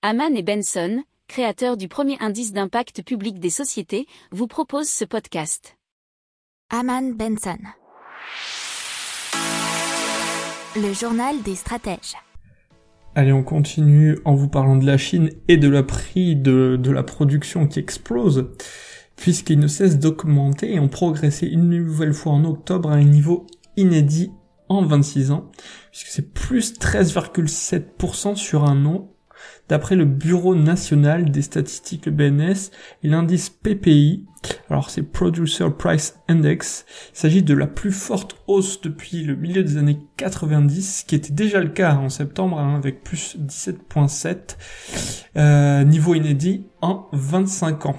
Haman et Benson, créateurs du premier indice d'impact public des sociétés, vous proposent ce podcast. Haman Benson. Le journal des stratèges. Allez, on continue en vous parlant de la Chine et de la prix de, de la production qui explose, puisqu'il ne cesse d'augmenter et ont progressé une nouvelle fois en octobre à un niveau inédit en 26 ans, puisque c'est plus 13,7% sur un an, d'après le Bureau national des statistiques, BNS, et l'indice PPI, alors c'est Producer Price Index, il s'agit de la plus forte hausse depuis le milieu des années 90, qui était déjà le cas en septembre, hein, avec plus 17,7, euh, niveau inédit en 25 ans.